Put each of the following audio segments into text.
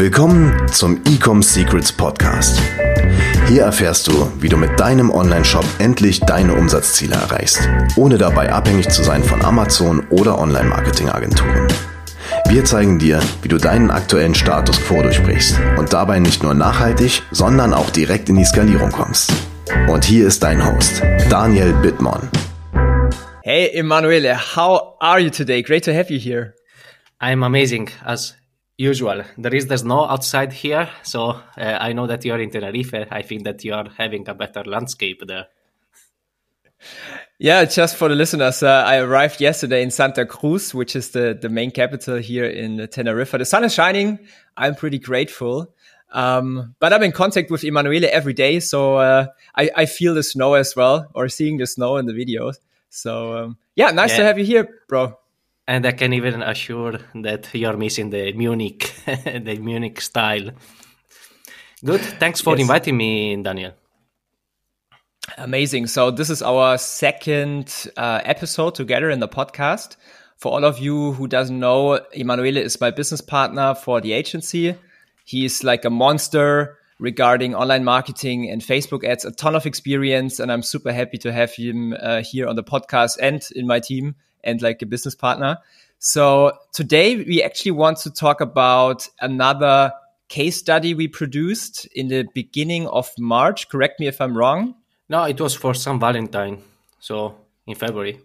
Willkommen zum Ecom Secrets Podcast. Hier erfährst du, wie du mit deinem Online-Shop endlich deine Umsatzziele erreichst, ohne dabei abhängig zu sein von Amazon oder Online-Marketing-Agenturen. Wir zeigen dir, wie du deinen aktuellen Status quo durchbrichst und dabei nicht nur nachhaltig, sondern auch direkt in die Skalierung kommst. Und hier ist dein Host, Daniel Bittmann. Hey Emanuele, how are you today? Great to have you here. I'm amazing as usual. There is the snow outside here, so uh, I know that you're in Tenerife. I think that you are having a better landscape there. Yeah, just for the listeners, uh, I arrived yesterday in Santa Cruz, which is the, the main capital here in Tenerife. The sun is shining. I'm pretty grateful. Um, but I'm in contact with Emanuele every day, so uh, I, I, feel the snow as well, or seeing the snow in the videos. So um, yeah, nice yeah. to have you here, bro. And I can even assure that you're missing the Munich, the Munich style. Good. Thanks for yes. inviting me, Daniel. Amazing. So this is our second uh, episode together in the podcast. For all of you who doesn't know, Emanuele is my business partner for the agency. He's like a monster regarding online marketing and Facebook ads, a ton of experience, and I'm super happy to have him uh, here on the podcast and in my team and like a business partner. So today we actually want to talk about another case study we produced in the beginning of March. Correct me if I'm wrong. No, it was for St. Valentine. So in February.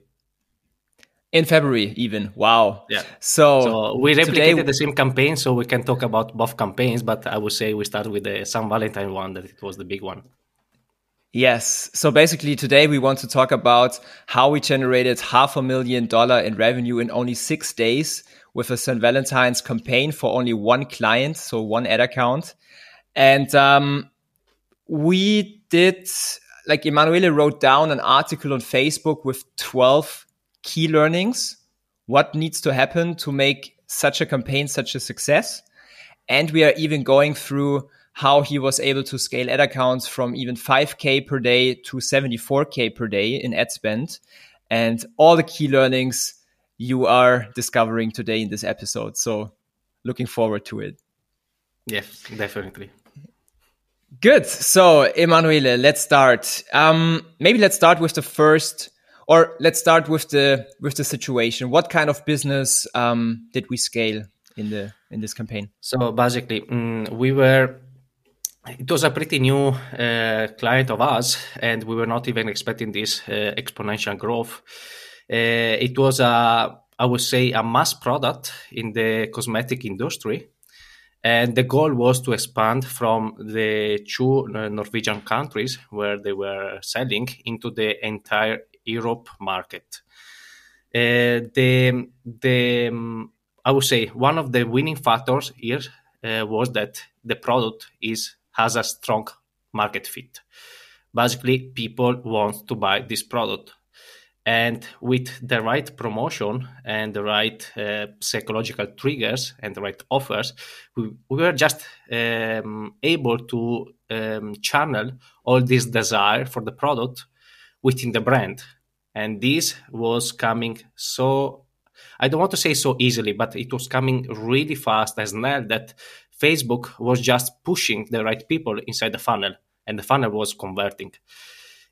In February, even. Wow. Yeah. So, so we replicated today... the same campaign, so we can talk about both campaigns, but I would say we start with the St. Valentine one, that it was the big one. Yes. So basically today we want to talk about how we generated half a million dollar in revenue in only six days with a St. Valentine's campaign for only one client, so one ad account. And um, we did like Emanuele wrote down an article on Facebook with 12 key learnings. What needs to happen to make such a campaign such a success? And we are even going through how he was able to scale ad accounts from even 5K per day to 74K per day in ad spend. And all the key learnings you are discovering today in this episode. So looking forward to it. Yes, definitely. Good. So, Emanuele, let's start. Um, maybe let's start with the first, or let's start with the with the situation. What kind of business um, did we scale in the in this campaign? So basically, um, we were. It was a pretty new uh, client of us, and we were not even expecting this uh, exponential growth. Uh, it was a, I would say, a mass product in the cosmetic industry and the goal was to expand from the two Norwegian countries where they were selling into the entire Europe market. Uh, the the I would say one of the winning factors here uh, was that the product is has a strong market fit. Basically, people want to buy this product and with the right promotion and the right uh, psychological triggers and the right offers we, we were just um, able to um, channel all this desire for the product within the brand and this was coming so i don't want to say so easily but it was coming really fast as now that facebook was just pushing the right people inside the funnel and the funnel was converting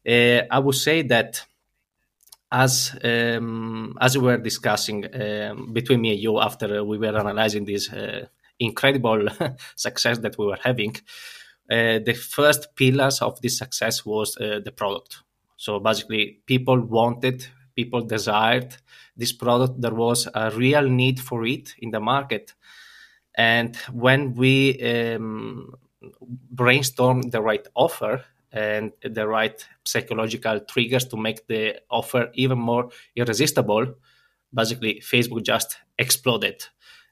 uh, i would say that as um, as we were discussing um, between me and you after we were analyzing this uh, incredible success that we were having, uh, the first pillars of this success was uh, the product. So basically, people wanted, people desired this product. There was a real need for it in the market, and when we um, brainstormed the right offer, and the right psychological triggers to make the offer even more irresistible, basically Facebook just exploded.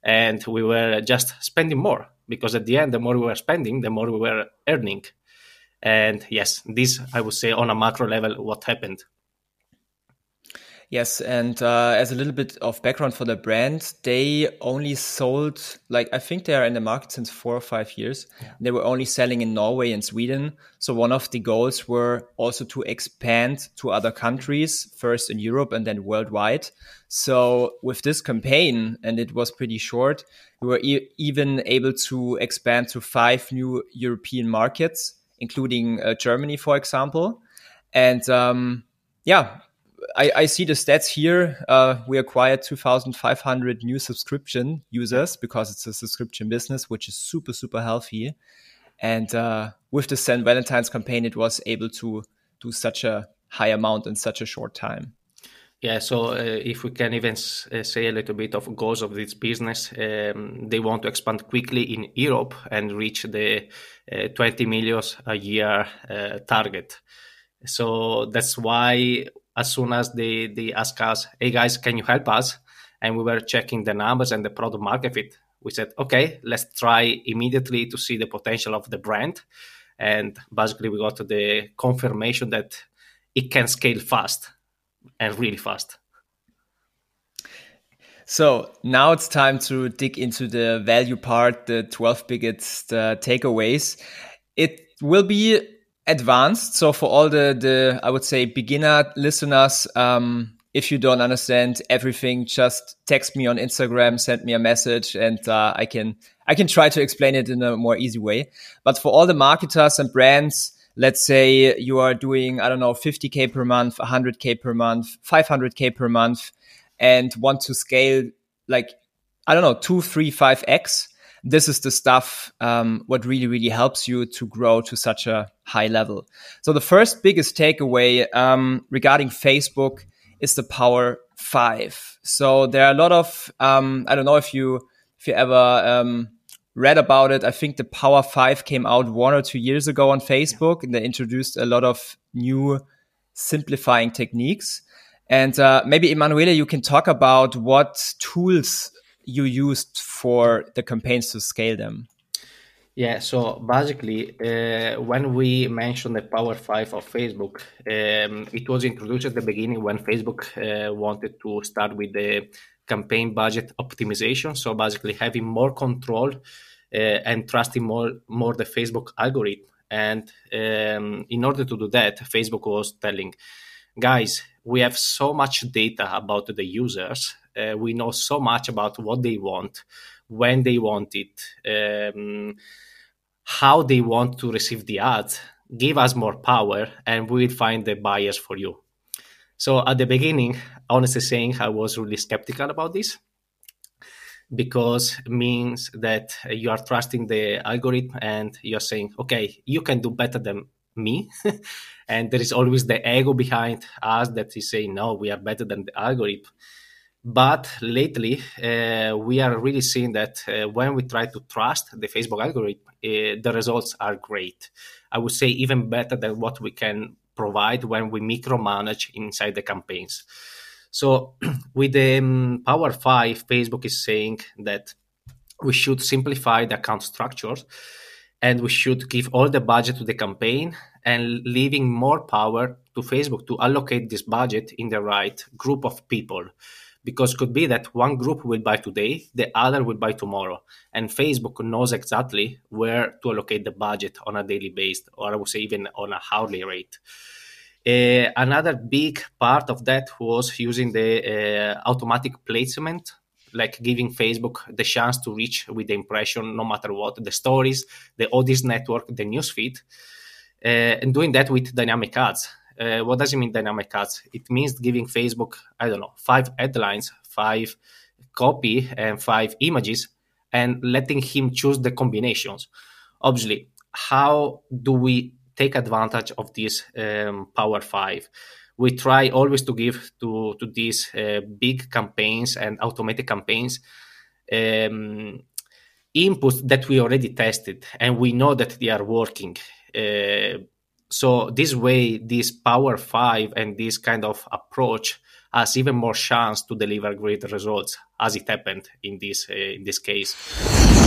And we were just spending more because at the end, the more we were spending, the more we were earning. And yes, this I would say on a macro level, what happened. Yes, and uh, as a little bit of background for the brand, they only sold like I think they are in the market since four or five years. Yeah. They were only selling in Norway and Sweden. So one of the goals were also to expand to other countries, first in Europe and then worldwide. So with this campaign, and it was pretty short, we were e even able to expand to five new European markets, including uh, Germany, for example. And um, yeah, I, I, see the stats here. Uh, we acquired 2,500 new subscription users because it's a subscription business, which is super, super healthy. And uh, with the St. Valentine's campaign, it was able to do such a high amount in such a short time. Yeah, so uh, if we can even s- uh, say a little bit of goals of this business, um, they want to expand quickly in Europe and reach the uh, 20 million a year uh, target. So that's why as soon as they, they ask us, hey guys, can you help us? And we were checking the numbers and the product market fit. We said, okay, let's try immediately to see the potential of the brand. And basically, we got to the confirmation that it can scale fast and really fast. So now it's time to dig into the value part, the 12 biggest uh, takeaways. It will be advanced. So for all the the I would say beginner listeners, um, if you don't understand everything, just text me on Instagram, send me a message, and uh, I can I can try to explain it in a more easy way. But for all the marketers and brands, let's say you are doing I don't know 50k per month, 100k per month, 500k per month, and want to scale like I don't know two, three, five x this is the stuff um, what really really helps you to grow to such a high level. So the first biggest takeaway um, regarding facebook is the power five. So there are a lot of um, i don't know if you if you ever um, read about it. I think the power five came out one or two years ago on facebook and they introduced a lot of new simplifying techniques. And uh, maybe Emanuele, you can talk about what tools you used for the campaigns to scale them? Yeah, so basically, uh, when we mentioned the Power 5 of Facebook, um, it was introduced at the beginning when Facebook uh, wanted to start with the campaign budget optimization. So basically, having more control uh, and trusting more, more the Facebook algorithm. And um, in order to do that, Facebook was telling, guys, we have so much data about the users uh, we know so much about what they want, when they want it, um, how they want to receive the ads. Give us more power, and we will find the buyers for you. So at the beginning, honestly saying, I was really skeptical about this because it means that you are trusting the algorithm and you're saying, okay, you can do better than me. and there is always the ego behind us that is saying, no, we are better than the algorithm. But lately, uh, we are really seeing that uh, when we try to trust the Facebook algorithm, uh, the results are great. I would say even better than what we can provide when we micromanage inside the campaigns. So, with the um, Power 5, Facebook is saying that we should simplify the account structures and we should give all the budget to the campaign and leaving more power to Facebook to allocate this budget in the right group of people because could be that one group will buy today, the other will buy tomorrow, and Facebook knows exactly where to allocate the budget on a daily basis, or I would say even on a hourly rate. Uh, another big part of that was using the uh, automatic placement like giving Facebook the chance to reach with the impression no matter what the stories, the audience network, the newsfeed, uh, and doing that with dynamic ads. Uh, what does it mean dynamic ads? It means giving Facebook, I don't know, five headlines, five copy, and five images, and letting him choose the combinations. Obviously, how do we take advantage of this um, Power Five? We try always to give to to these uh, big campaigns and automated campaigns um, inputs that we already tested, and we know that they are working. Uh, so this way, this Power Five and this kind of approach has even more chance to deliver great results, as it happened in this uh, in this case.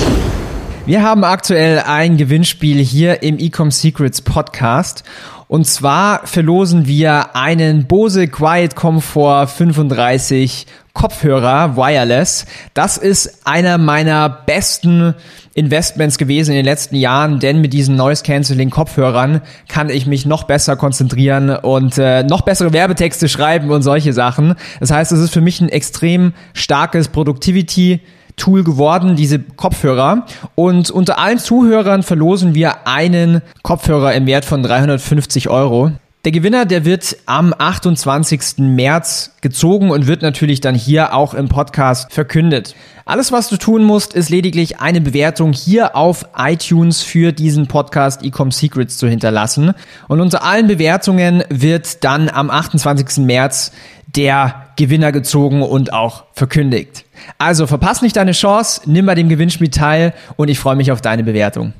Wir haben aktuell ein Gewinnspiel hier im Ecom Secrets Podcast. Und zwar verlosen wir einen Bose Quiet Comfort 35 Kopfhörer wireless. Das ist einer meiner besten Investments gewesen in den letzten Jahren, denn mit diesen Noise Cancelling Kopfhörern kann ich mich noch besser konzentrieren und äh, noch bessere Werbetexte schreiben und solche Sachen. Das heißt, es ist für mich ein extrem starkes Productivity Tool geworden, diese Kopfhörer. Und unter allen Zuhörern verlosen wir einen Kopfhörer im Wert von 350 Euro. Der Gewinner, der wird am 28. März gezogen und wird natürlich dann hier auch im Podcast verkündet. Alles, was du tun musst, ist lediglich eine Bewertung hier auf iTunes für diesen Podcast Ecom Secrets zu hinterlassen. Und unter allen Bewertungen wird dann am 28. März der Gewinner gezogen und auch verkündigt. Also verpass nicht deine Chance, nimm bei dem Gewinnspiel teil und ich freue mich auf deine Bewertung.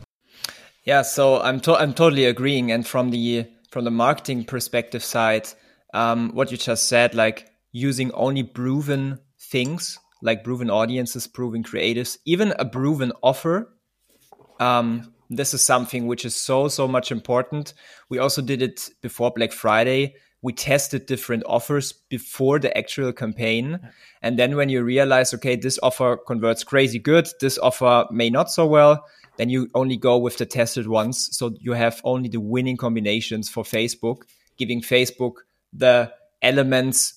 Yeah, so I'm to I'm totally agreeing and from the from the marketing perspective side, um, what you just said, like using only proven things, like proven audiences, proven creatives, even a proven offer. Um, this is something which is so so much important. We also did it before Black Friday we tested different offers before the actual campaign. And then when you realize, okay, this offer converts crazy good, this offer may not so well, then you only go with the tested ones. So you have only the winning combinations for Facebook, giving Facebook the elements,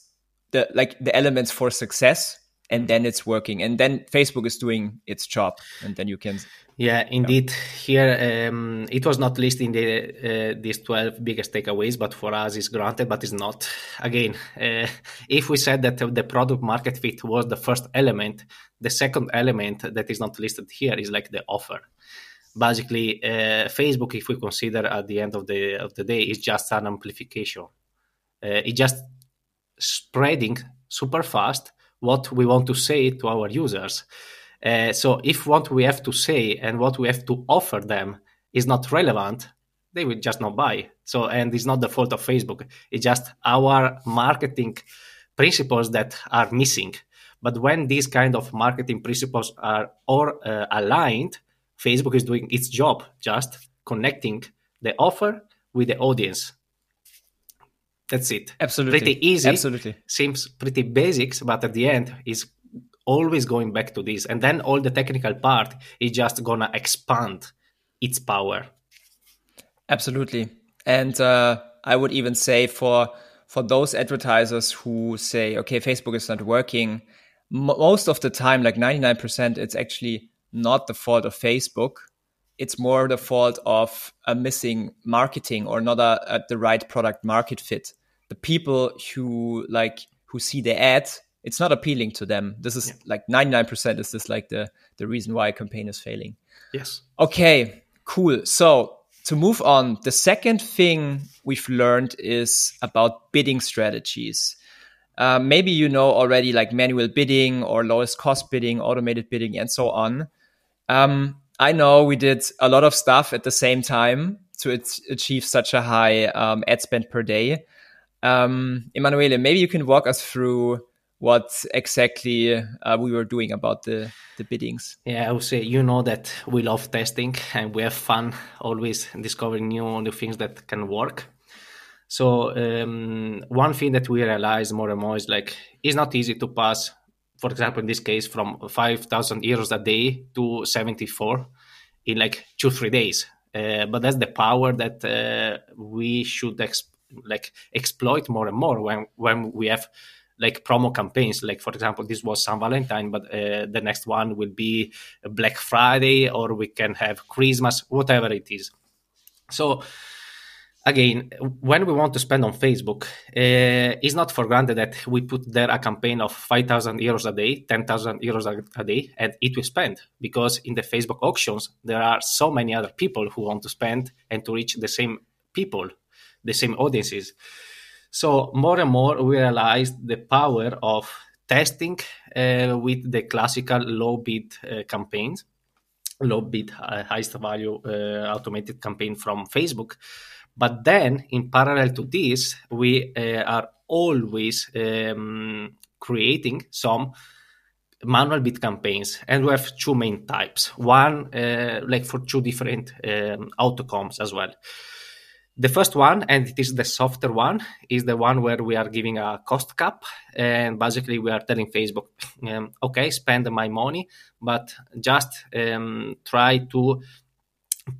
the like the elements for success and then it's working. And then facebook is doing its job and then you can yeah indeed. Here um, it was not listed in the uh, these 12 biggest takeaways but for us it's granted but it's not. Again uh, if we said that the product market fit was the first element the second element that is not listed here is like the offer. Basically uh, facebook if we consider at the end of the of the day is just an amplification. Uh, it's just spreading super fast what we want to say to our users. Uh, so if what we have to say and what we have to offer them is not relevant, they will just not buy. So and it's not the fault of Facebook. It's just our marketing principles that are missing. But when these kind of marketing principles are all uh, aligned, Facebook is doing its job, just connecting the offer with the audience. That's it. Absolutely. Pretty easy. Absolutely. Seems pretty basics, but at the end is always going back to this. And then all the technical part is just gonna expand its power. Absolutely. And uh, I would even say for for those advertisers who say, okay, Facebook is not working, most of the time, like 99%, it's actually not the fault of Facebook. It's more the fault of a missing marketing or not a, a the right product market fit the people who like who see the ad it's not appealing to them. This is yeah. like 99% is this like the the reason why a campaign is failing. Yes. Okay cool. So to move on the second thing we've learned is about bidding strategies. Uh, maybe you know already like manual bidding or lowest cost bidding automated bidding and so on. Um, i know we did a lot of stuff at the same time to achieve such a high um, ad spend per day um, Emanuele, maybe you can walk us through what exactly uh, we were doing about the, the biddings. Yeah, I would say you know that we love testing and we have fun always discovering new new things that can work. So um, one thing that we realize more and more is like it's not easy to pass, for example, in this case, from five thousand euros a day to seventy four in like two three days. Uh, but that's the power that uh, we should expect like exploit more and more when when we have like promo campaigns. Like for example this was San Valentine but uh, the next one will be Black Friday or we can have Christmas whatever it is. So again when we want to spend on Facebook uh, it's not for granted that we put there a campaign of 5000 euros a day 10000 euros a, a day and it will spend. Because in the Facebook auctions there are so many other people who want to spend and to reach the same people the same audiences. So more and more we realized the power of testing uh, with the classical low bid uh, campaigns, low bid, uh, highest value uh, automated campaign from Facebook. But then, in parallel to this, we uh, are always um, creating some manual bid campaigns, and we have two main types. One, uh, like for two different um, outcomes as well. The first one, and it is the softer one, is the one where we are giving a cost cap, and basically we are telling Facebook, um, okay, spend my money, but just um, try to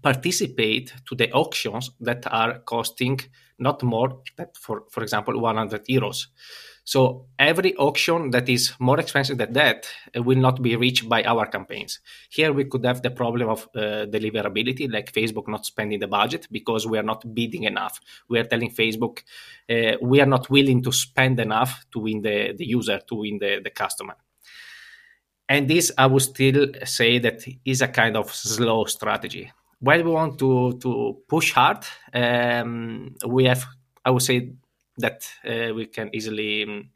participate to the auctions that are costing not more than, for for example 100 euros so every auction that is more expensive than that uh, will not be reached by our campaigns. Here we could have the problem of uh, deliverability, like Facebook not spending the budget because we are not bidding enough. We are telling Facebook uh, we are not willing to spend enough to win the, the user, to win the, the customer. And this, I would still say that is a kind of slow strategy. When we want to, to push hard, um, we have, I would say, that uh, we can easily um,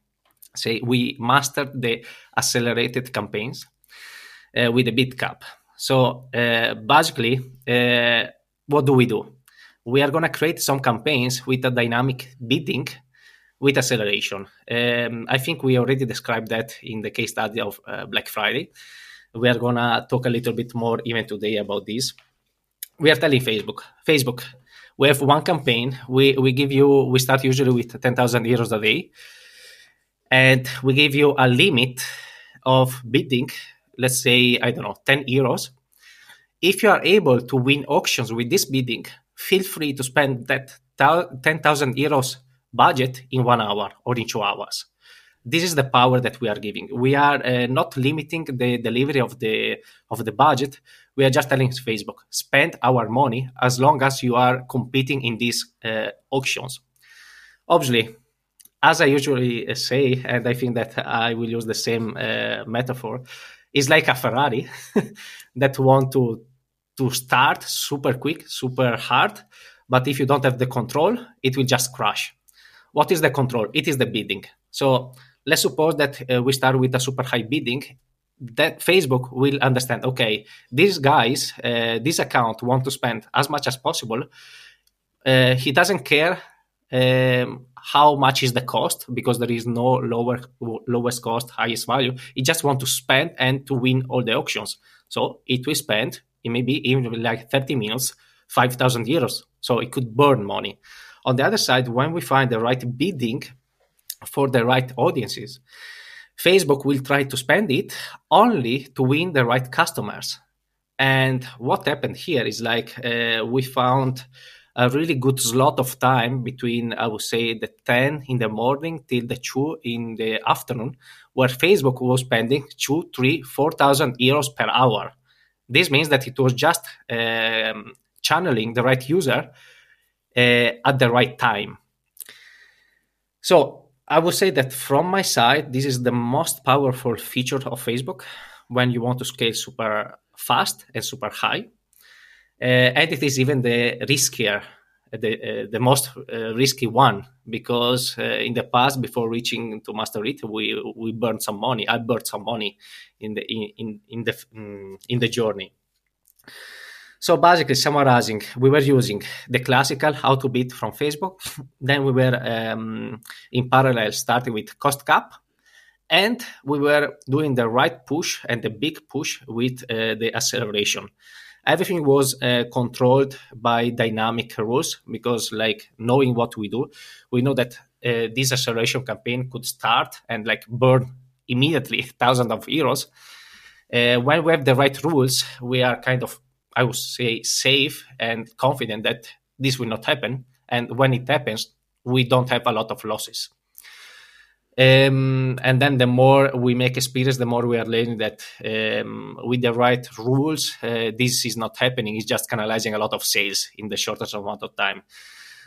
say we mastered the accelerated campaigns uh, with a bid cap. So uh, basically, what do we do? We are going to create some campaigns with a dynamic bidding with acceleration. Um, I think we already described that in the case study of uh, Black Friday. We are going to talk a little bit more even today about this. We are telling Facebook, Facebook, we have one campaign. We we give you we start usually with ten thousand euros a day, and we give you a limit of bidding. Let's say I don't know ten euros. If you are able to win auctions with this bidding, feel free to spend that ten thousand euros budget in one hour or in two hours this is the power that we are giving. We are uh, not limiting the delivery of the of the budget. We are just telling facebook spend our money as long as you are competing in these uh, auctions. Obviously as i usually uh, say and i think that i will use the same uh, metaphor is like a ferrari that want to to start super quick super hard but if you don't have the control it will just crash. What is the control? It is the bidding. So let's suppose that uh, we start with a super high bidding that facebook will understand okay these guys uh, this account want to spend as much as possible. Uh, he doesn't care um, how much is the cost because there is no lower lowest cost highest value. He just want to spend and to win all the auctions. So it will spend it may be even like 30 minutes 5000 euros. So it could burn money. On the other side when we find the right bidding for the right audiences. Facebook will try to spend it only to win the right customers. And what happened here is like uh, we found a really good slot of time between, I would say, the 10 in the morning till the 2 in the afternoon, where Facebook was spending 2, 3, 4,000 euros per hour. This means that it was just um, channeling the right user uh, at the right time. So I would say that from my side, this is the most powerful feature of Facebook when you want to scale super fast and super high. Uh, and it is even the riskier, the, uh, the most uh, risky one, because uh, in the past, before reaching to master it, we we burned some money. I burned some money in the in in, in the mm, in the journey. So basically, summarizing, we were using the classical how to bid from Facebook. then we were um, in parallel starting with cost cap. And we were doing the right push and the big push with uh, the acceleration. Everything was uh, controlled by dynamic rules because, like, knowing what we do, we know that uh, this acceleration campaign could start and like burn immediately thousands of euros. Uh, when we have the right rules, we are kind of I would say, safe and confident that this will not happen. And when it happens, we don't have a lot of losses. Um, and then the more we make experience, the more we are learning that um, with the right rules, uh, this is not happening. It's just canalizing a lot of sales in the shortest amount of time.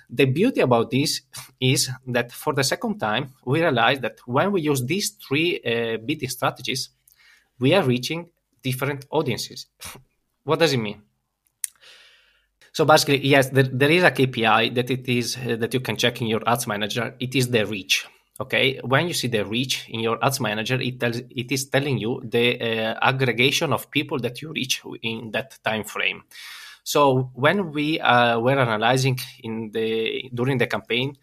The beauty about this is that for the second time, we realize that when we use these three uh, bidding strategies, we are reaching different audiences. What does it mean? So basically, yes, there, there is a KPI that it is uh, that you can check in your ads manager. It is the reach. Okay, when you see the reach in your ads manager, it tells it is telling you the uh, aggregation of people that you reach in that time frame. So when we uh, were analyzing in the during the campaign,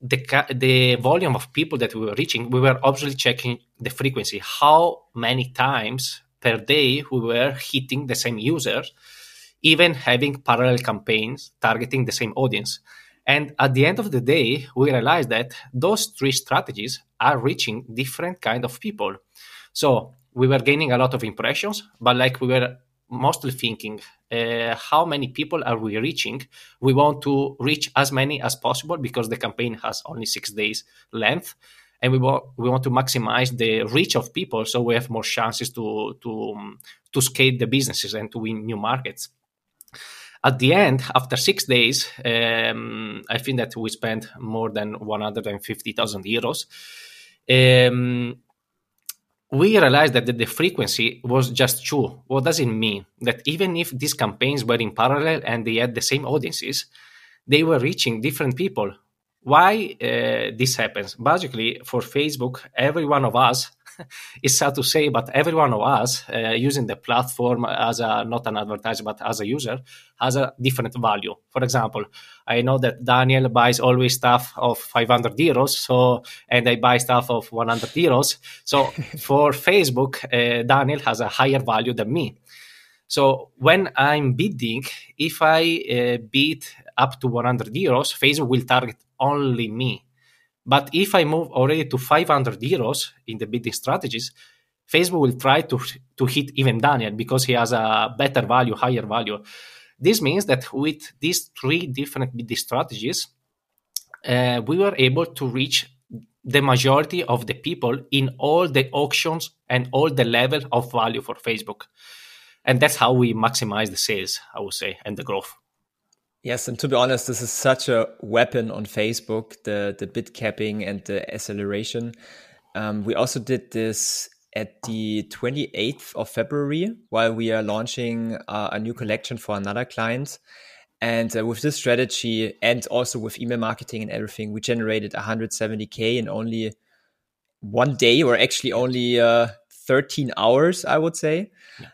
the the volume of people that we were reaching, we were obviously checking the frequency, how many times per day we were hitting the same users, even having parallel campaigns targeting the same audience. And at the end of the day, we realized that those three strategies are reaching different kind of people. So we were gaining a lot of impressions, but like we were mostly thinking uh, how many people are we reaching we want to reach as many as possible because the campaign has only six days length and we want we want to maximize the reach of people so we have more chances to to um, to scale the businesses and to win new markets at the end after six days um, i think that we spent more than 150000 euros um, we realized that the, the, frequency was just true. What does it mean? That even if these campaigns were in parallel and they had the same audiences, they were reaching different people. Why uh, this happens? Basically, for Facebook, every one of us is sad to say, but every one of us uh, using the platform as a not an advertiser but as a user has a different value. For example, I know that Daniel buys always stuff of 500 euros, so and I buy stuff of 100 euros. So for Facebook, uh, Daniel has a higher value than me. So when I'm bidding, if I uh, bid up to 100 euros, Facebook will target only me but if I move already to 500 euros in the bidding strategies, Facebook will try to, to hit even Daniel because he has a better value, higher value. This means that with these three different bidding strategies, uh, we were able to reach the majority of the people in all the auctions and all the level of value for Facebook. And that's how we maximize the sales, I would say, and the growth. Yes, and to be honest, this is such a weapon on Facebook, the the bid capping and the acceleration. Um, we also did this at the 28th of February while we are launching uh, a new collection for another client. And uh, with this strategy and also with email marketing and everything, we generated 170K in only one day or actually only uh, 13 hours, I would say. Yeah.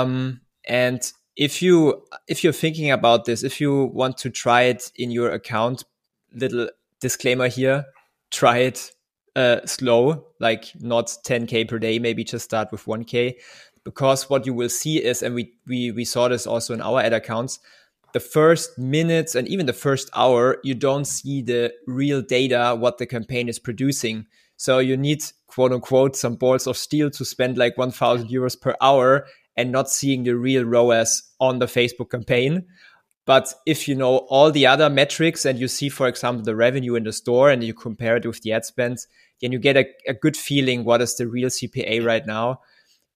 Um, and if you if you're thinking about this, if you want to try it in your account, little disclaimer here, try it uh, slow, like not 10k per day. Maybe just start with 1k, because what you will see is, and we we we saw this also in our ad accounts. The first minutes and even the first hour, you don't see the real data what the campaign is producing. So you need quote unquote some balls of steel to spend like 1000 euros per hour and not seeing the real ROAS on the Facebook campaign. But if you know all the other metrics and you see, for example, the revenue in the store and you compare it with the ad spend, then you get a, a good feeling what is the real CPA right now.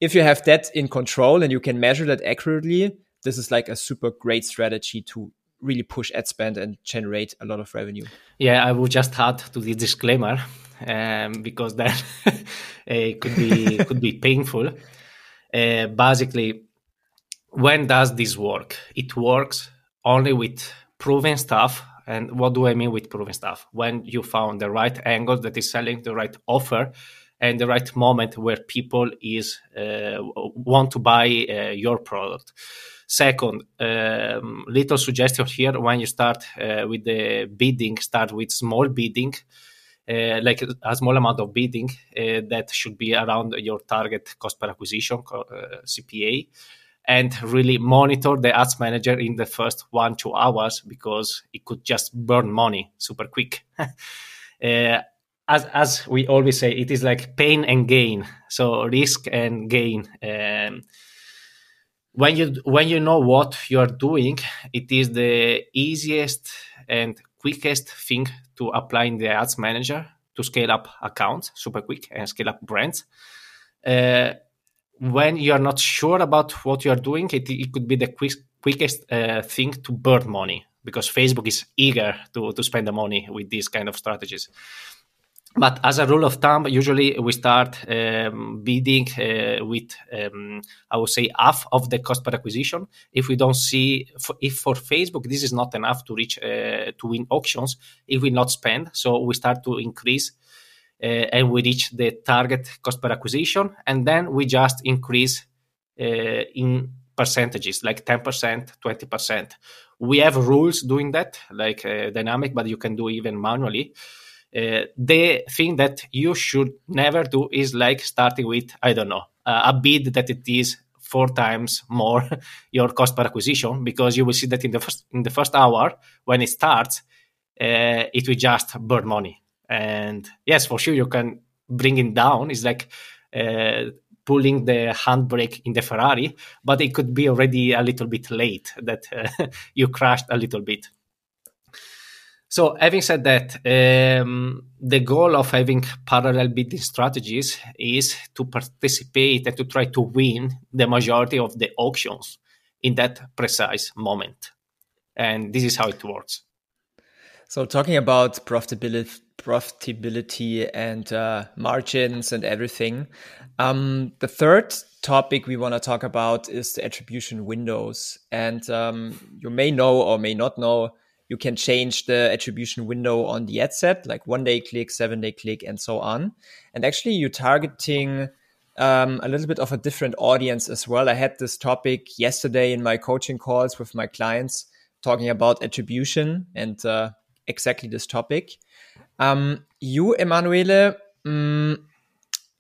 If you have that in control and you can measure that accurately, this is like a super great strategy to really push ad spend and generate a lot of revenue. Yeah, I will just add to the disclaimer um, because that could be could be painful. Uh, basically, when does this work? It works only with proven stuff. And what do I mean with proven stuff? When you found the right angle that is selling the right offer and the right moment where people is uh, want to buy uh, your product. Second, um, little suggestion here: when you start uh, with the bidding, start with small bidding uh, like a small amount of bidding uh, that should be around your target cost per acquisition uh, CPA and really monitor the ads manager in the first one two hours because it could just burn money super quick. Uh, as as we always say it is like pain and gain. So risk and gain. Um, when you when you know what you are doing it is the easiest and quickest thing to apply in the ads manager to scale up accounts super quick and scale up brands. Uh, when you are not sure about what you are doing, it, it could be the quick, quickest uh, thing to burn money because Facebook is eager to, to spend the money with these kind of strategies. But as a rule of thumb, usually we start um, bidding uh, with, um, I would say, half of the cost per acquisition. If we don't see, if for Facebook this is not enough to reach uh, to win auctions, it will not spend. So we start to increase, uh, and we reach the target cost per acquisition, and then we just increase uh, in percentages, like ten percent, twenty percent. We have rules doing that, like uh, dynamic, but you can do even manually Uh, the thing that you should never do is like starting with, I don't know, uh, a bid that it is four times more your cost per acquisition because you will see that in the first in the first hour when it starts, uh, it will just burn money. And yes, for sure you can bring it down. It's like uh, pulling the handbrake in the Ferrari, but it could be already a little bit late that you crashed a little bit. So, having said that, um, the goal of having parallel bidding strategies is to participate and to try to win the majority of the auctions in that precise moment. And this is how it works. So, talking about profitability, profitability and uh, margins and everything, um, the third topic we want to talk about is the attribution windows. And um, you may know or may not know you can change the attribution window on the ad set, like one day click, seven day click, and so on. And actually, you're targeting um, a little bit of a different audience as well. I had this topic yesterday in my coaching calls with my clients talking about attribution and uh, exactly this topic. Um, you, Emanuele, um,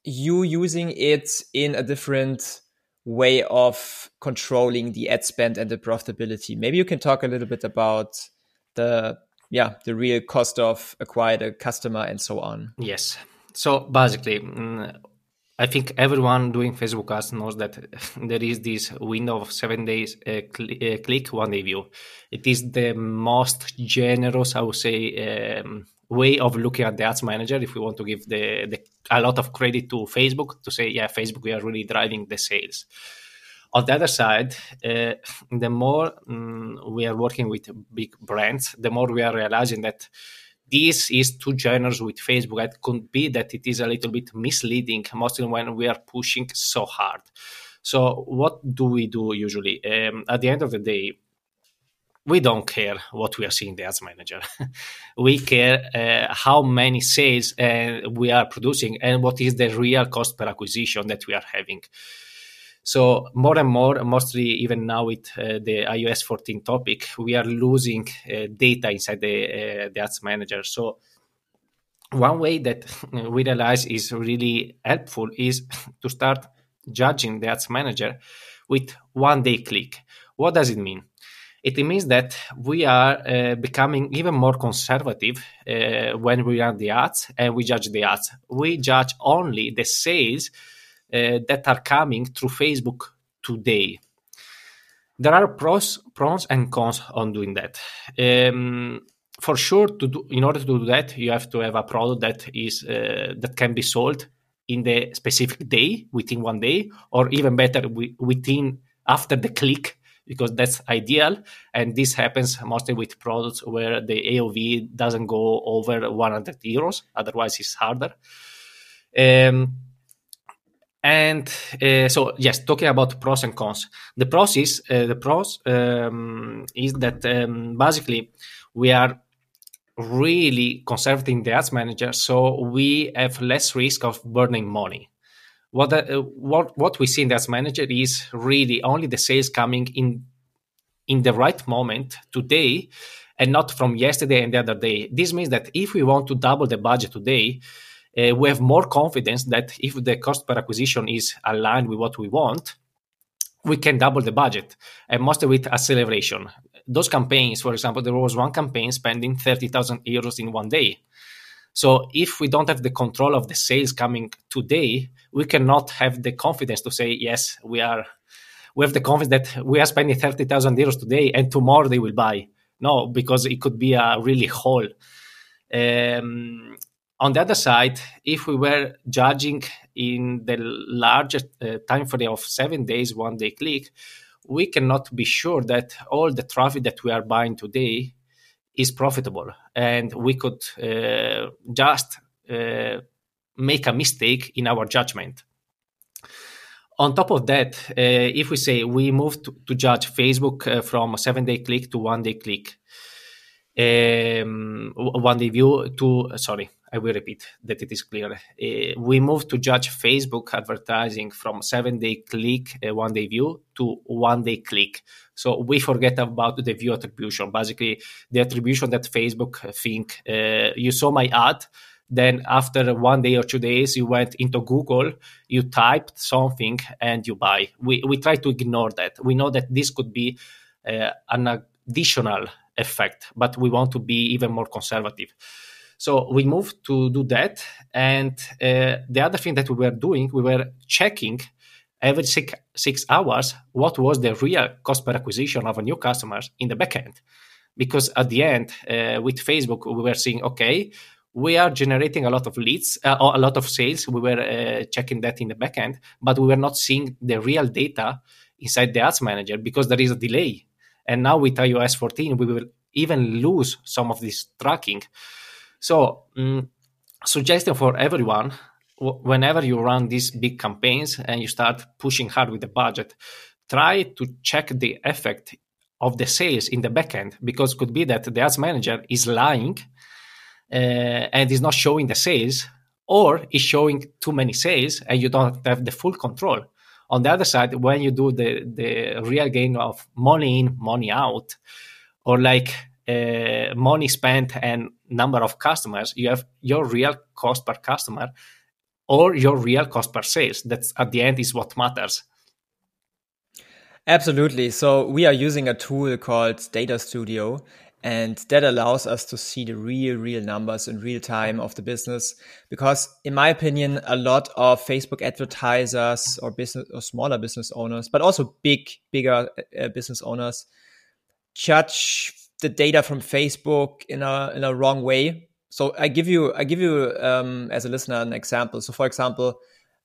you using it in a different way of controlling the ad spend and the profitability. Maybe you can talk a little bit about the yeah the real cost of acquired a customer and so on yes so basically mm, I think everyone doing Facebook ads knows that there is this window of seven days uh, cl- uh, click one day view. It is the most generous, I would say, um, way of looking at the ads manager. If we want to give the, the a lot of credit to Facebook to say, yeah, Facebook, we are really driving the sales. On the other side, uh, the more um, we are working with big brands, the more we are realizing that this is too generous with Facebook. It could be that it is a little bit misleading, mostly when we are pushing so hard. So, what do we do usually? Um, at the end of the day, we don't care what we are seeing the ads manager. we care uh, how many sales uh, we are producing and what is the real cost per acquisition that we are having. So more and more, mostly even now with uh, the iOS 14 topic, we are losing uh, data inside the uh, the ads manager. So one way that we realize is really helpful is to start judging the ads manager with one day click. What does it mean? It means that we are uh, becoming even more conservative uh, when we run the ads and we judge the ads. We judge only the sales that are coming through Facebook today. There are pros, pros and cons on doing that. Um, for sure, to do, in order to do that, you have to have a product that is uh, that can be sold in the specific day within one day, or even better, within after the click because that's ideal. And this happens mostly with products where the AOV doesn't go over 100 euros. Otherwise, it's harder. Um, and uh, so, yes, talking about pros and cons. The pros is uh, the pros um, is that um, basically we are really conservative the ads manager, so we have less risk of burning money. What uh, what what we see in the ads manager is really only the sales coming in in the right moment today, and not from yesterday and the other day. This means that if we want to double the budget today, uh, we have more confidence that if the cost per acquisition is aligned with what we want, we can double the budget and mostly with acceleration. Those campaigns, for example, there was one campaign spending 30,000 euros in one day. So if we don't have the control of the sales coming today, we cannot have the confidence to say, yes, we are, we have the confidence that we are spending 30,000 euros today and tomorrow they will buy. No, because it could be a really hole. Um, on the other side, if we were judging in the largest uh, time frame of seven days, one day click, we cannot be sure that all the traffic that we are buying today is profitable. And we could uh, just uh, make a mistake in our judgment. On top of that, uh, if we say we move to, to judge Facebook uh, from a seven day click to one day click, um, one day view to sorry I will repeat that it is clear. Uh, we moved to judge Facebook advertising from seven day click, uh, one day view to one day click. So we forget about the view attribution. Basically, the attribution that Facebook think uh, you saw my ad, then after one day or two days you went into google you typed something and you buy we, we try to ignore that we know that this could be uh, an additional effect but we want to be even more conservative so we moved to do that and uh, the other thing that we were doing we were checking every six, six hours what was the real cost per acquisition of a new customers in the backend because at the end uh, with facebook we were seeing okay we are generating a lot of leads uh, or a lot of sales. We were uh, checking that in the backend, but we were not seeing the real data inside the ads manager because there is a delay. And now with iOS 14, we will even lose some of this tracking. So, um, suggestion for everyone whenever you run these big campaigns and you start pushing hard with the budget, try to check the effect of the sales in the backend because could be that the ads manager is lying uh, and is not showing the sales, or is showing too many sales and you don't have the full control. On the other side, when you do the, the real gain of money in, money out, or like uh, money spent and number of customers, you have your real cost per customer or your real cost per sales. That's at the end is what matters. Absolutely. So we are using a tool called Data Studio and that allows us to see the real, real numbers in real time of the business. Because in my opinion, a lot of Facebook advertisers or business or smaller business owners, but also big, bigger uh, business owners judge the data from Facebook in a, in a wrong way. So I give you, I give you, um, as a listener, an example. So for example,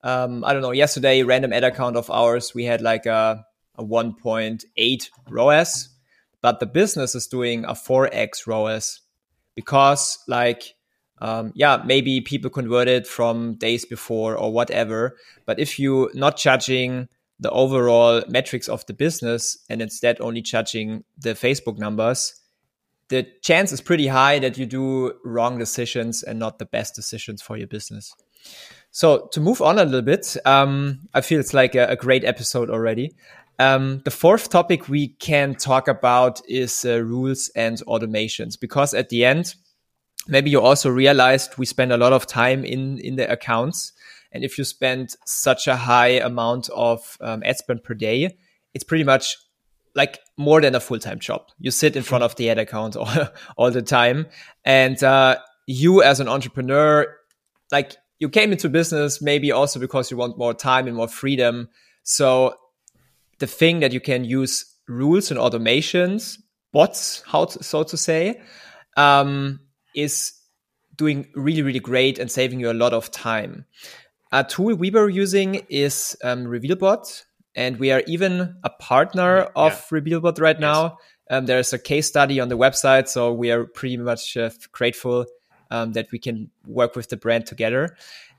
um, I don't know, yesterday, random ad account of ours, we had like a, a 1.8 ROAS but the business is doing a 4x ROAS because like um, yeah, maybe people converted from days before or whatever. But if you not judging the overall metrics of the business and instead only judging the Facebook numbers, the chance is pretty high that you do wrong decisions and not the best decisions for your business. So to move on a little bit, um, I feel it's like a, a great episode already. Um, the fourth topic we can talk about is uh, rules and automations, because at the end, maybe you also realized we spend a lot of time in in the accounts, and if you spend such a high amount of um, ad spend per day, it's pretty much like more than a full time job. You sit in front of the ad account all, all the time, and uh, you as an entrepreneur, like you came into business maybe also because you want more time and more freedom. So the thing that you can use rules and automations, bots, how to, so to say, um, is doing really, really great and saving you a lot of time. A tool we were using is um, RevealBot, and we are even a partner of yeah. RevealBot right yes. now. Um, there's a case study on the website, so we are pretty much uh, grateful um, that we can work with the brand together.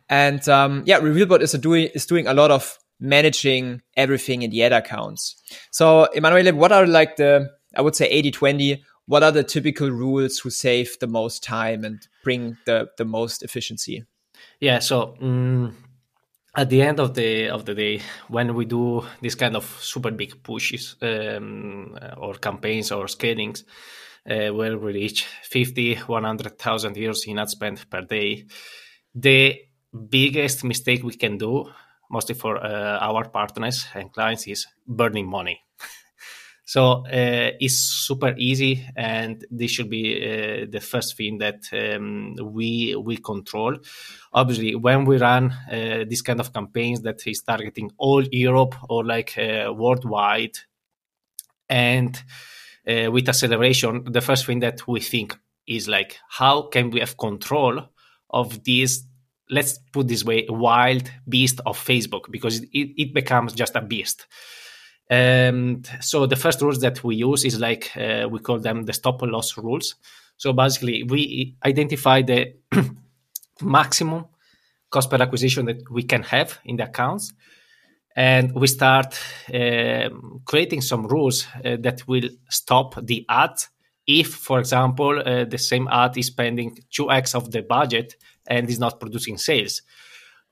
And um, yeah, RevealBot is doing is doing a lot of managing everything in the ad accounts. So, Emanuele, what are like the, I would say 80 20, what are the typical rules who save the most time and bring the, the most efficiency? Yeah, so um, at the end of the of the day, when we do this kind of super big pushes um, or campaigns or scalings, uh, where we reach 50, 100,000 euros in ad spend per day, the biggest mistake we can do mostly for uh, our partners and clients is burning money so uh, it's super easy and this should be uh, the first thing that um, we we control obviously when we run uh, this kind of campaigns that is targeting all europe or like uh, worldwide and uh, with acceleration the first thing that we think is like how can we have control of this? let's put this way, wild beast of Facebook because it, it becomes just a beast. And so the first rules that we use is like uh, we call them the stop loss rules. So basically, we identify the maximum cost per acquisition that we can have in the accounts, and we start uh, creating some rules uh, that will stop the ad if, for example, uh, the same ad is spending 2x of the budget and is not producing sales.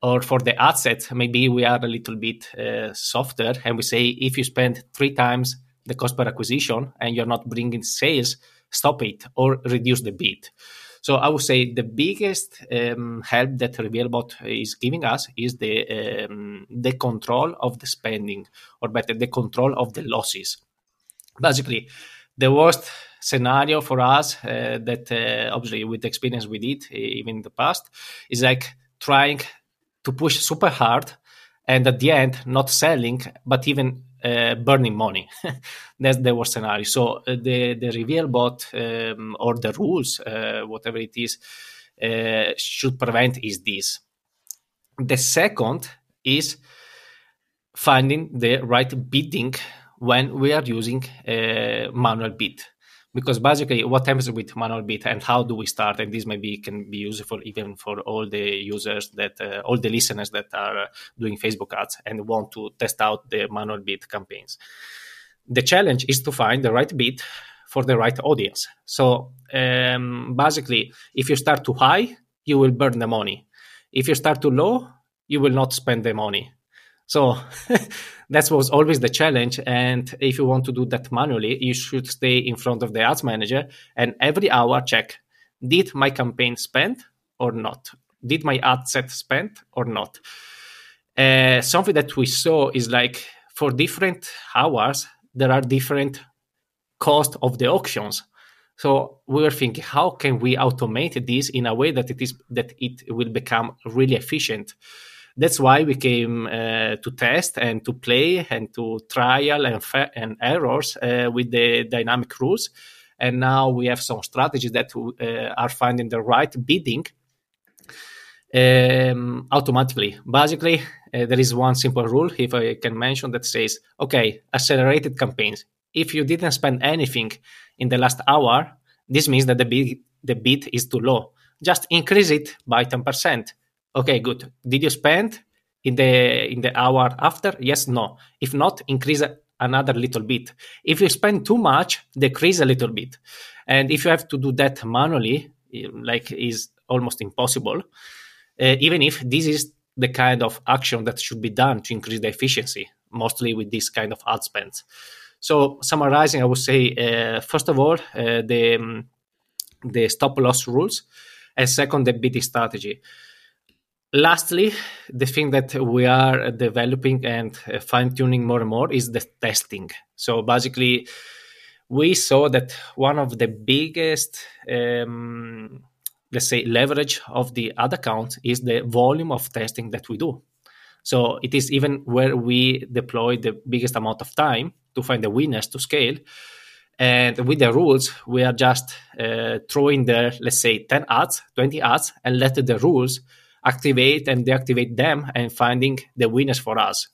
Or for the ad set, maybe we are a little bit uh, softer and we say if you spend three times the cost per acquisition and you're not bringing sales, stop it or reduce the bid. So I would say the biggest um, help that Revealbot is giving us is the um, the control of the spending, or better, the control of the losses. Basically, the worst scenario for us uh, that uh, obviously with experience we did even in the past is like trying to push super hard and at the end not selling but even uh, burning money. That's the worst scenario. So uh, the the Revealbot um, or the rules, uh, whatever it is, uh, should prevent is this. The second is finding the right bidding when we are using a manual bid because basically what happens with manual bid and how do we start? And this maybe can be useful even for all the users that uh, all the listeners that are uh, doing facebook ads and want to test out the manual bid campaigns. The challenge is to find the right bid for the right audience. So um, basically if you start too high you will burn the money. If you start too low you will not spend the money so that was always the challenge. And if you want to do that manually, you should stay in front of the ads manager and every hour check did my campaign spend or not? Did my ad set spend or not? Uh, something that we saw is like for different hours, there are different cost of the auctions. So we were thinking, how can we automate this in a way that it is that it will become really efficient? That's why we came uh, to test and to play and to trial and, fa- and errors uh, with the dynamic rules. And now we have some strategies that uh, are finding the right bidding um, automatically. Basically, uh, there is one simple rule, if I can mention, that says, okay, accelerated campaigns. If you didn't spend anything in the last hour, this means that the bid, the bid is too low. Just increase it by 10% Okay, good. Did you spend in the in the hour after? Yes, no. If not, increase another little bit. If you spend too much, decrease a little bit. And if you have to do that manually, like is almost impossible. Uh, even if this is the kind of action that should be done to increase the efficiency, mostly with this kind of ad spends. So, summarizing, I would say, uh, first of all, uh, the um, the stop loss rules, and second, the bidding strategy lastly, the thing that we are developing and fine tuning more and more is the testing. So basically, we saw that one of the biggest, um, let's say, leverage of the ad account is the volume of testing that we do. So it is even where we deploy the biggest amount of time to find the winners to scale. And with the rules, we are just uh, throwing there, let's say, 10 ads, 20 ads, and let the rules activate and deactivate them and finding the winners for us.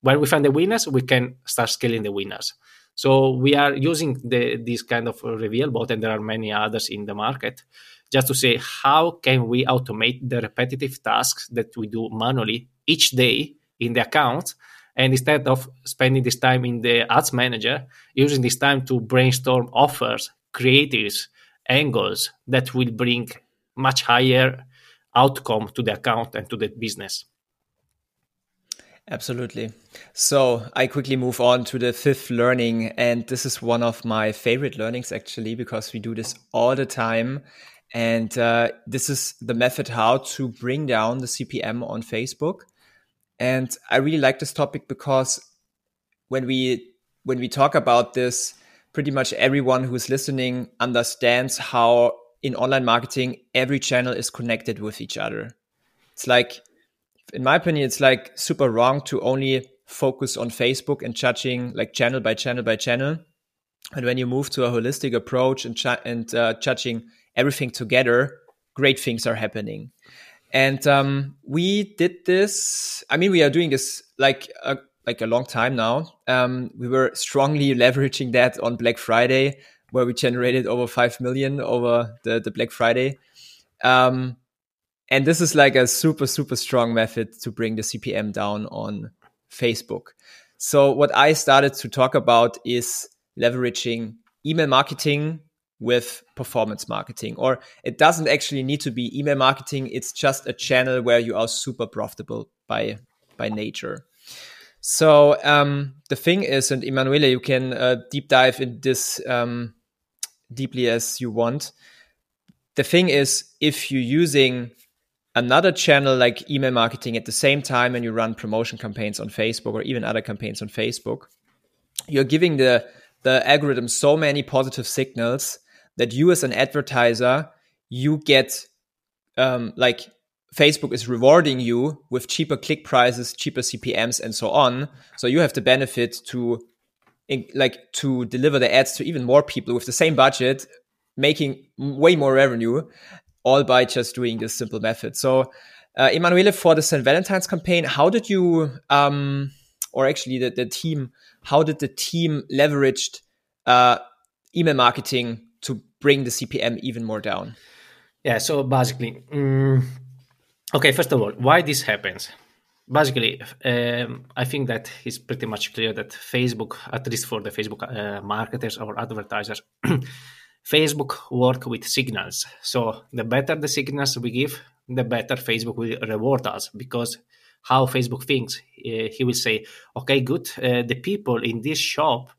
When we find the winners, we can start scaling the winners. So we are using the, this kind of reveal bot, and there are many others in the market, just to say how can we automate the repetitive tasks that we do manually each day in the account, and instead of spending this time in the ads manager, using this time to brainstorm offers, creatives, angles that will bring much higher outcome to the account and to the business. Absolutely. So I quickly move on to the fifth learning. And this is one of my favorite learnings actually, because we do this all the time. And uh, this is the method how to bring down the CPM on Facebook. And I really like this topic because when we when we talk about this, pretty much everyone who's listening understands how in online marketing, every channel is connected with each other. It's like, in my opinion, it's like super wrong to only focus on Facebook and judging like channel by channel by channel. And when you move to a holistic approach and, ch- and uh, judging everything together, great things are happening. And um, we did this. I mean, we are doing this like a, like a long time now. Um, we were strongly leveraging that on Black Friday where we generated over 5 million over the, the Black Friday. Um, and this is like a super, super strong method to bring the CPM down on Facebook. So, what I started to talk about is leveraging email marketing with performance marketing, or it doesn't actually need to be email marketing. It's just a channel where you are super profitable by by nature. So um, the thing is, and Emanuele, you can uh, deep dive in this um, deeply as you want. The thing is, if you're using another channel like email marketing at the same time and you run promotion campaigns on Facebook or even other campaigns on Facebook, you're giving the the algorithm so many positive signals that you as an advertiser you get um, like Facebook is rewarding you with cheaper click prices, cheaper CPMS, and so on. So you have the benefit to like to deliver the ads to even more people with the same budget, making way more revenue, all by just doing this simple method. So, uh, Emanuele, for the St. Valentine's campaign, how did you, um, or actually the, the team, how did the team leveraged uh, email marketing to bring the CPM even more down? Yeah, so basically, um, okay, first of all, why this happens? basically, um, I think that it's pretty much clear that Facebook, at least for the Facebook uh, marketers or advertisers, Facebook work with signals. So the better the signals we give, the better Facebook will reward us because how Facebook thinks, uh, he will say, okay, good, uh, the people in this shop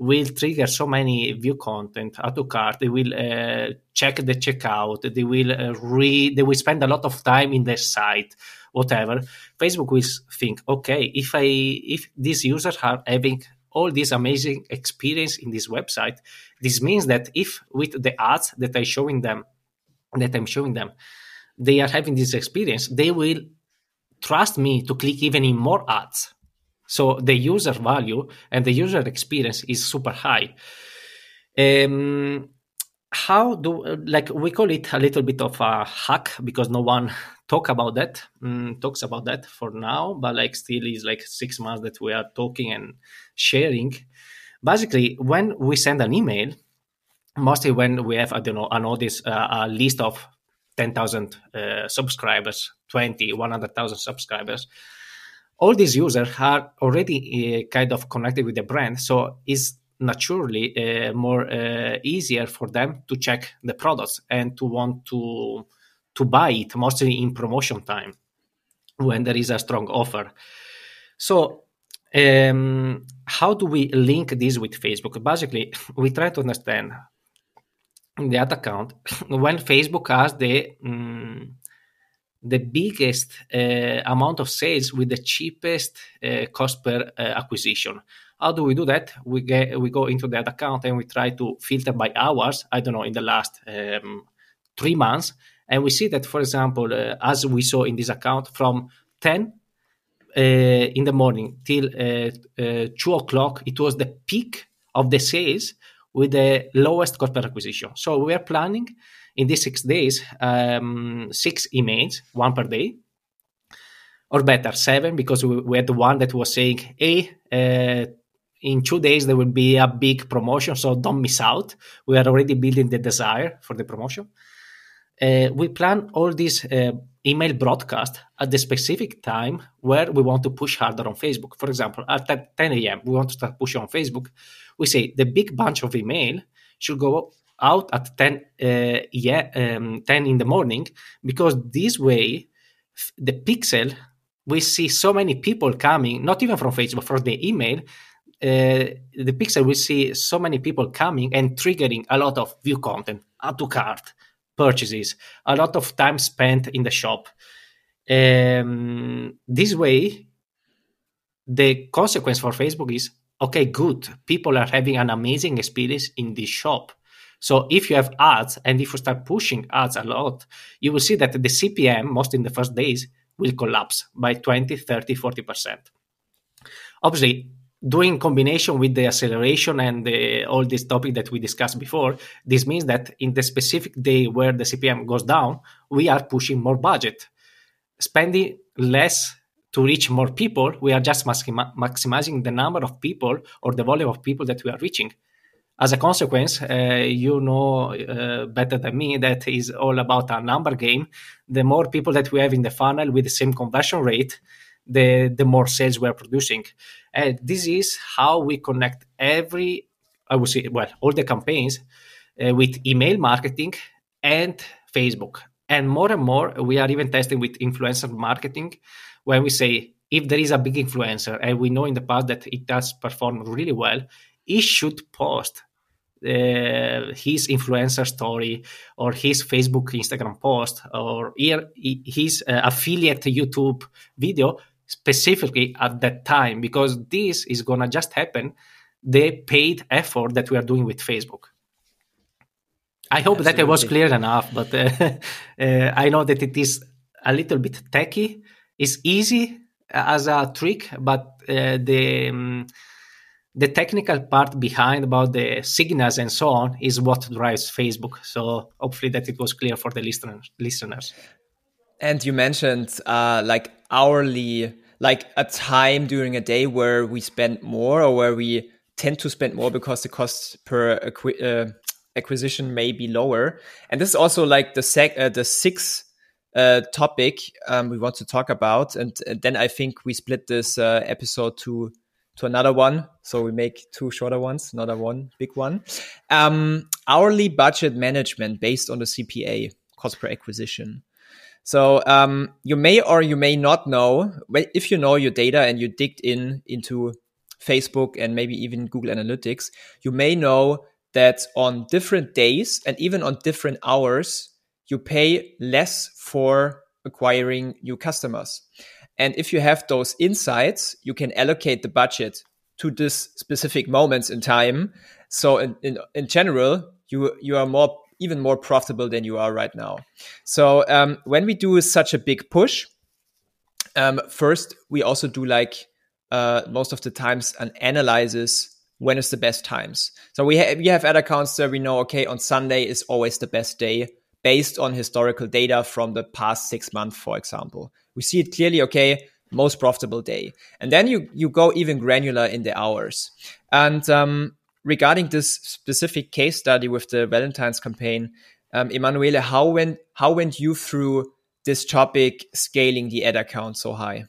will trigger so many view content add to cart. They will uh, check the checkout. They will uh, read they will spend a lot of time in their site whatever, Facebook will think, okay, if I if these users are having all this amazing experience in this website, this means that if with the ads that I showing them, that I'm showing them, they are having this experience, they will trust me to click even in more ads. So the user value and the user experience is super high. Um, how do like we call it a little bit of a hack because no one talk about that um, talks about that for now but like still is like six months that we are talking and sharing basically when we send an email mostly when we have i don't know an audience uh, a list of 10000 uh, subscribers 20 100000 subscribers all these users are already uh, kind of connected with the brand so it's naturally uh, more uh, easier for them to check the products and to want to to buy it mostly in promotion time when there is a strong offer. So um, how do we link this with facebook? Basically we try to understand the ad account when facebook has the um, the biggest uh, amount of sales with the cheapest uh, cost per uh, acquisition how do we do that? We get we go into that account and we try to filter by hours. I don't know in the last um, three months, and we see that, for example, uh, as we saw in this account, from ten uh, in the morning till uh, two o'clock, it was the peak of the sales with the lowest cost per acquisition. So we are planning in these six days um, six emails, one per day, or better, seven, because we, we had one that was saying, "Hey, uh, in two days there will be a big promotion so don't miss out we are already building the desire for the promotion we plan all these uh, email broadcast at the specific time where we want to push harder on facebook. For example at 10 a.m we want to start pushing on facebook. We say the big bunch of email should go out at 10 uh, yeah, um, 10 in the morning because this way the pixel we see so many people coming not even from facebook from the email uh, the pixel will see so many people coming and triggering a lot of view content, add to cart, purchases, a lot of time spent in the shop. Um, this way, the consequence for Facebook is okay, good. People are having an amazing experience in this shop. So if you have ads and if you start pushing ads a lot, you will see that the CPM, most in the first days, will collapse by 20, 30, 40%. Obviously, doing combination with the acceleration and the, all this topic that we discussed before, this means that in the specific day where the CPM goes down, we are pushing more budget. Spending less to reach more people, we are just maximizing the number of people or the volume of people that we are reaching. As a consequence, uh, you know uh, better than me that is all about a number game. The more people that we have in the funnel with the same conversion rate, the the more sales we're producing. And this is how we connect every, I would say, well, all the campaigns uh, with email marketing and Facebook. And more and more, we are even testing with influencer marketing when we say if there is a big influencer and we know in the past that it does perform really well, he should post uh, his influencer story or his Facebook, Instagram post or his uh, affiliate YouTube video specifically at that time because this is gonna just happen the paid effort that we are doing with Facebook. I hope Absolutely. that it was clear enough, but uh, uh, I know that it is a little bit techy. It's easy as a trick, but uh, the um, the technical part behind about the signals and so on is what drives Facebook. So hopefully that it was clear for the listeners. Listeners. And you mentioned uh, like hourly, like a time during a day where we spend more or where we tend to spend more because the cost per uh, acquisition may be lower. And this is also like the sec uh, the sixth uh, topic um, we want to talk about. And, and, then I think we split this uh, episode to to another one. So we make two shorter ones, not a one big one. Um, hourly budget management based on the CPA, cost per acquisition. So um, you may or you may not know if you know your data and you digged in into Facebook and maybe even Google Analytics, you may know that on different days and even on different hours, you pay less for acquiring new customers. And if you have those insights, you can allocate the budget to this specific moments in time. So in, in, in general, you, you are more, even more profitable than you are right now. So um, when we do such a big push, um, first we also do like uh, most of the times an analysis when is the best times. So we, we have ad accounts where we know, okay, on Sunday is always the best day based on historical data from the past six months, for example. We see it clearly, okay, most profitable day. And then you, you go even granular in the hours. And um, regarding this specific case study with the Valentine's campaign, um, Emanuele, how went, how went you through this topic scaling the ad account so high?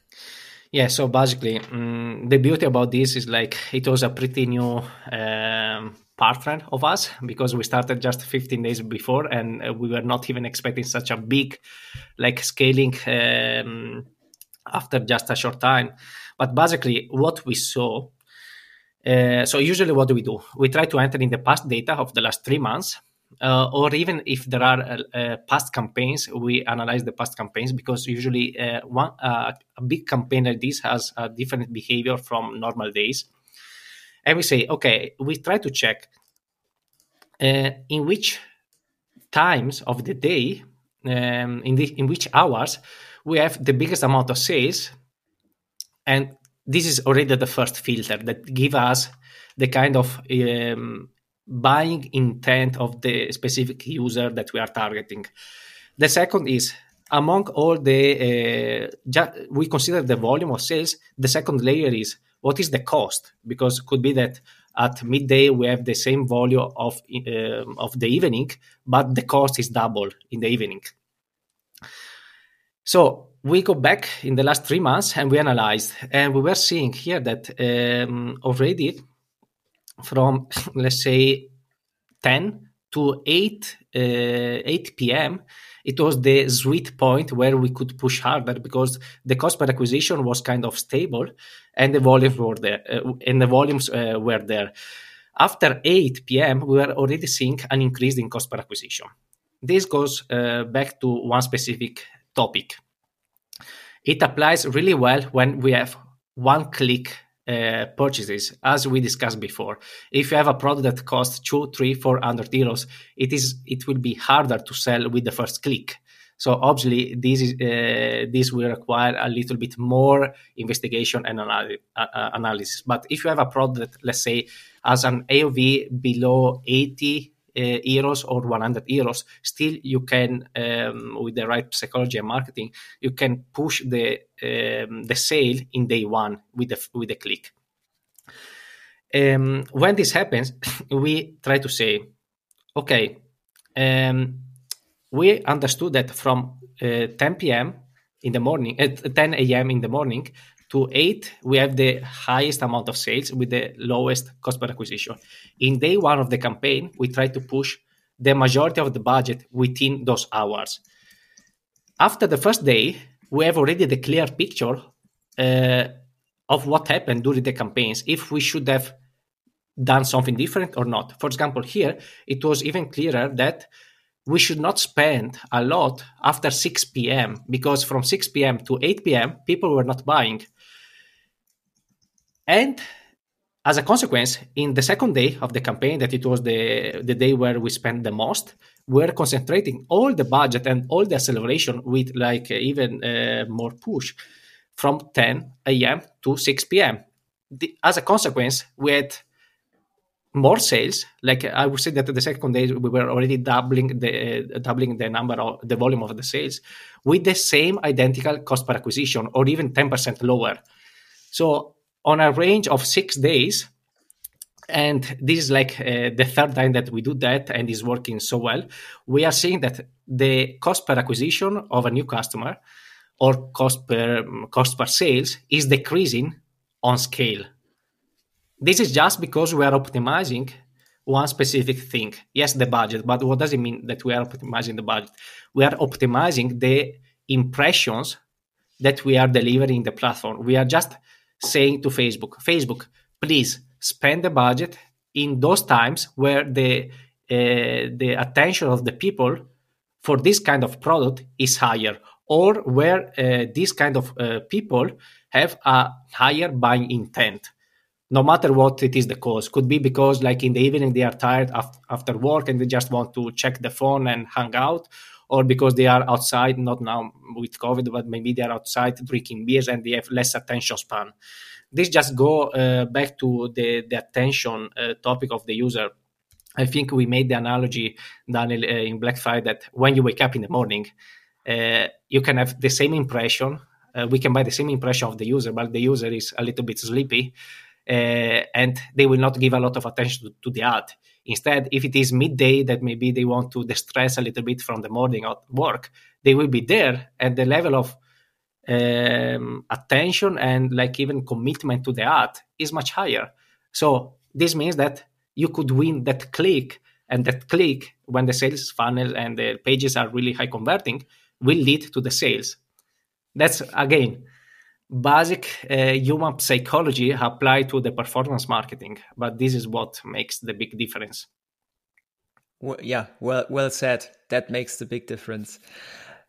Yeah, so basically, um, the beauty about this is like it was a pretty new um, partner of us because we started just 15 days before and uh, we were not even expecting such a big like scaling um, after just a short time. But basically, what we saw uh, so usually what do we do? We try to enter in the past data of the last three months uh, or even if there are uh, uh, past campaigns, we analyze the past campaigns because usually uh, one a big campaign like this has a different behavior from normal days, and we say, okay, we try to check in which times of the day, um, in the, in which hours we have the biggest amount of sales, and this is already the first filter that give us the kind of um, buying intent of the specific user that we are targeting. The second is among all the uh, ju- we consider the volume of sales. The second layer is what is the cost because it could be that at midday we have the same volume of uh, of the evening, but the cost is double in the evening. So we go back in the last three months and we analyzed, and we were seeing here that um, already from let's say 10 to 8 uh, 8 p.m it was the sweet point where we could push harder because the cost per acquisition was kind of stable and the volumes were there uh, and the volumes uh, were there. After 8 p.m we were already seeing an increase in cost per acquisition. This goes uh, back to one specific topic it applies really well when we have one click uh, purchases, as we discussed before. If you have a product that costs two, three, four hundred euros, it is it will be harder to sell with the first click. So obviously, this is uh, this will require a little bit more investigation and anal- uh, uh analysis. But if you have a product, let's say, as an AOV below eighty euros or 100 euros still you can um, with the right psychology and marketing you can push the um, the sale in day one with the with the click. Um, when this happens we try to say okay um, we understood that from uh, 10 p.m in the morning at 10 a.m in the morning to 8 we have the highest amount of sales with the lowest cost per acquisition in day one of the campaign we try to push the majority of the budget within those hours. After the first day, we have already the clear picture uh, of what happened during the campaigns, if we should have done something different or not. For example, here, it was even clearer that we should not spend a lot after 6 p.m. because from 6 p.m. to 8 p.m., people were not buying. And as a consequence, in the second day of the campaign, that it was the, the day where we spent the most, we're concentrating all the budget and all the acceleration with like even uh, more push from 10 a.m. to 6 p.m. The, as a consequence, we had more sales like i would say that the second day we were already doubling the uh, doubling the number of the volume of the sales with the same identical cost per acquisition or even 10% lower so on a range of six days and this is like uh, the third time that we do that and is working so well we are seeing that the cost per acquisition of a new customer or cost per cost per sales is decreasing on scale this is just because we are optimizing one specific thing. Yes, the budget, but what does it mean that we are optimizing the budget? We are optimizing the impressions that we are delivering in the platform. We are just saying to Facebook, Facebook, please spend the budget in those times where the uh, the attention of the people for this kind of product is higher, or where uh, this kind of uh, people have a higher buying intent no matter what it is the cause. Could be because like in the evening they are tired after work and they just want to check the phone and hang out or because they are outside not now with covid but maybe they are outside drinking beers and they have less attention span this just go uh, back to the, the attention uh, topic of the user i think we made the analogy daniel uh, in black friday that when you wake up in the morning uh, you can have the same impression uh, we can buy the same impression of the user but the user is a little bit sleepy uh, and they will not give a lot of attention to, to, the ad. Instead, if it is midday that maybe they want to distress a little bit from the morning at work, they will be there, and the level of um, attention and like even commitment to the ad is much higher. So this means that you could win that click, and that click, when the sales funnel and the pages are really high converting, will lead to the sales. That's again basic uh, human psychology applied to the performance marketing but this is what makes the big difference well, yeah well well said that makes the big difference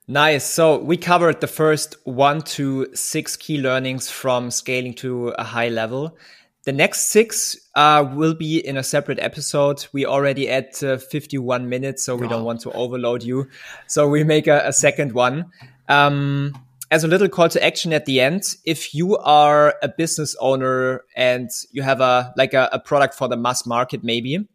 nice so we covered the first one to six key learnings from scaling to a high level the next six uh, will be in a separate episode. We already at uh, 51 minutes, so we oh. don't want to overload you. So we make a, a second one. Um, as a little call to action at the end, if you are a business owner and you have a like a, a product for the mass market, maybe,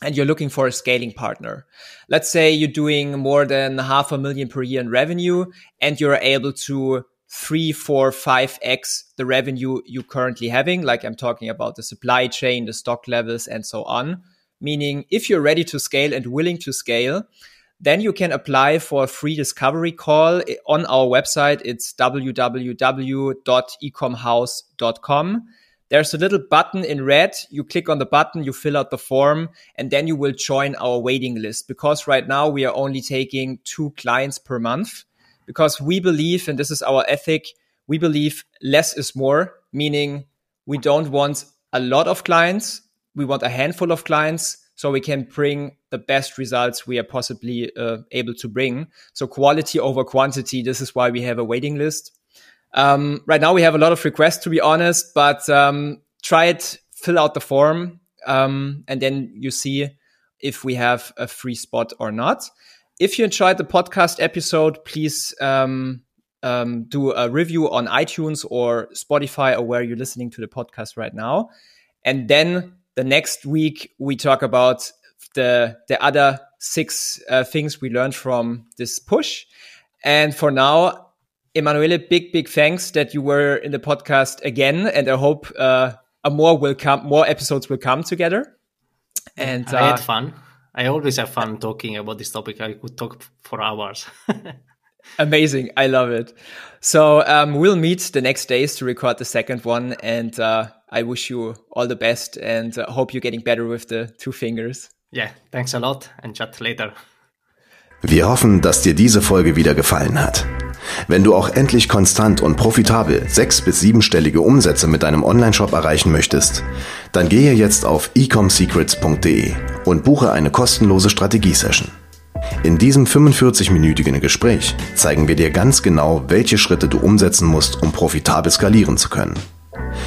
and you're looking for a scaling partner. Let's say you're doing more than half a million per year in revenue and you're able to three, four, five X the revenue you currently having. Like I'm talking about the supply chain, the stock levels, and so on. Meaning if you're ready to scale and willing to scale, then you can apply for a free discovery call on our website. It's www.ecomhouse.com. There's a little button in red. You click on the button, you fill out the form, and then you will join our waiting list. Because right now we are only taking two clients per month. Because we believe, and this is our ethic, we believe less is more, meaning we don't want a lot of clients. We want a handful of clients so we can bring the best results we are possibly uh, able to bring. So quality over quantity. This is why we have a waiting list. Um, right now we have a lot of requests, to be honest, but um, try it, fill out the form, um, and then you see if we have a free spot or not. If you enjoyed the podcast episode, please um, um, do a review on iTunes or Spotify or where you're listening to the podcast right now. And then the next week we talk about the the other six uh, things we learned from this push. And for now, Emanuele, big big thanks that you were in the podcast again, and I hope uh, a more will come, more episodes will come together. And I uh, had fun. I always have fun talking about this topic. I could talk for hours. Amazing. I love it. So um, we'll meet the next days to record the second one. And uh, I wish you all the best and uh, hope you're getting better with the two fingers. Yeah, thanks a lot and chat later. Wir hoffen, dass dir diese Folge wieder gefallen hat. Wenn du auch endlich konstant und profitabel sechs- bis siebenstellige Umsätze mit deinem Onlineshop erreichen möchtest, dann gehe jetzt auf ecomsecrets.de und buche eine kostenlose Strategiesession. In diesem 45-minütigen Gespräch zeigen wir dir ganz genau, welche Schritte du umsetzen musst, um profitabel skalieren zu können.